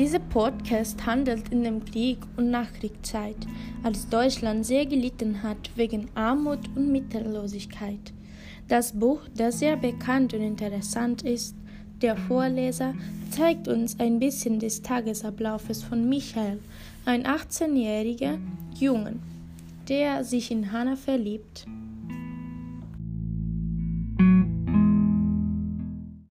Dieser Podcast handelt in dem Krieg und Nachkriegszeit, als Deutschland sehr gelitten hat wegen Armut und Mittellosigkeit. Das Buch, das sehr bekannt und interessant ist, der Vorleser zeigt uns ein bisschen des Tagesablaufes von Michael, ein 18-jähriger Jungen, der sich in Hannah verliebt.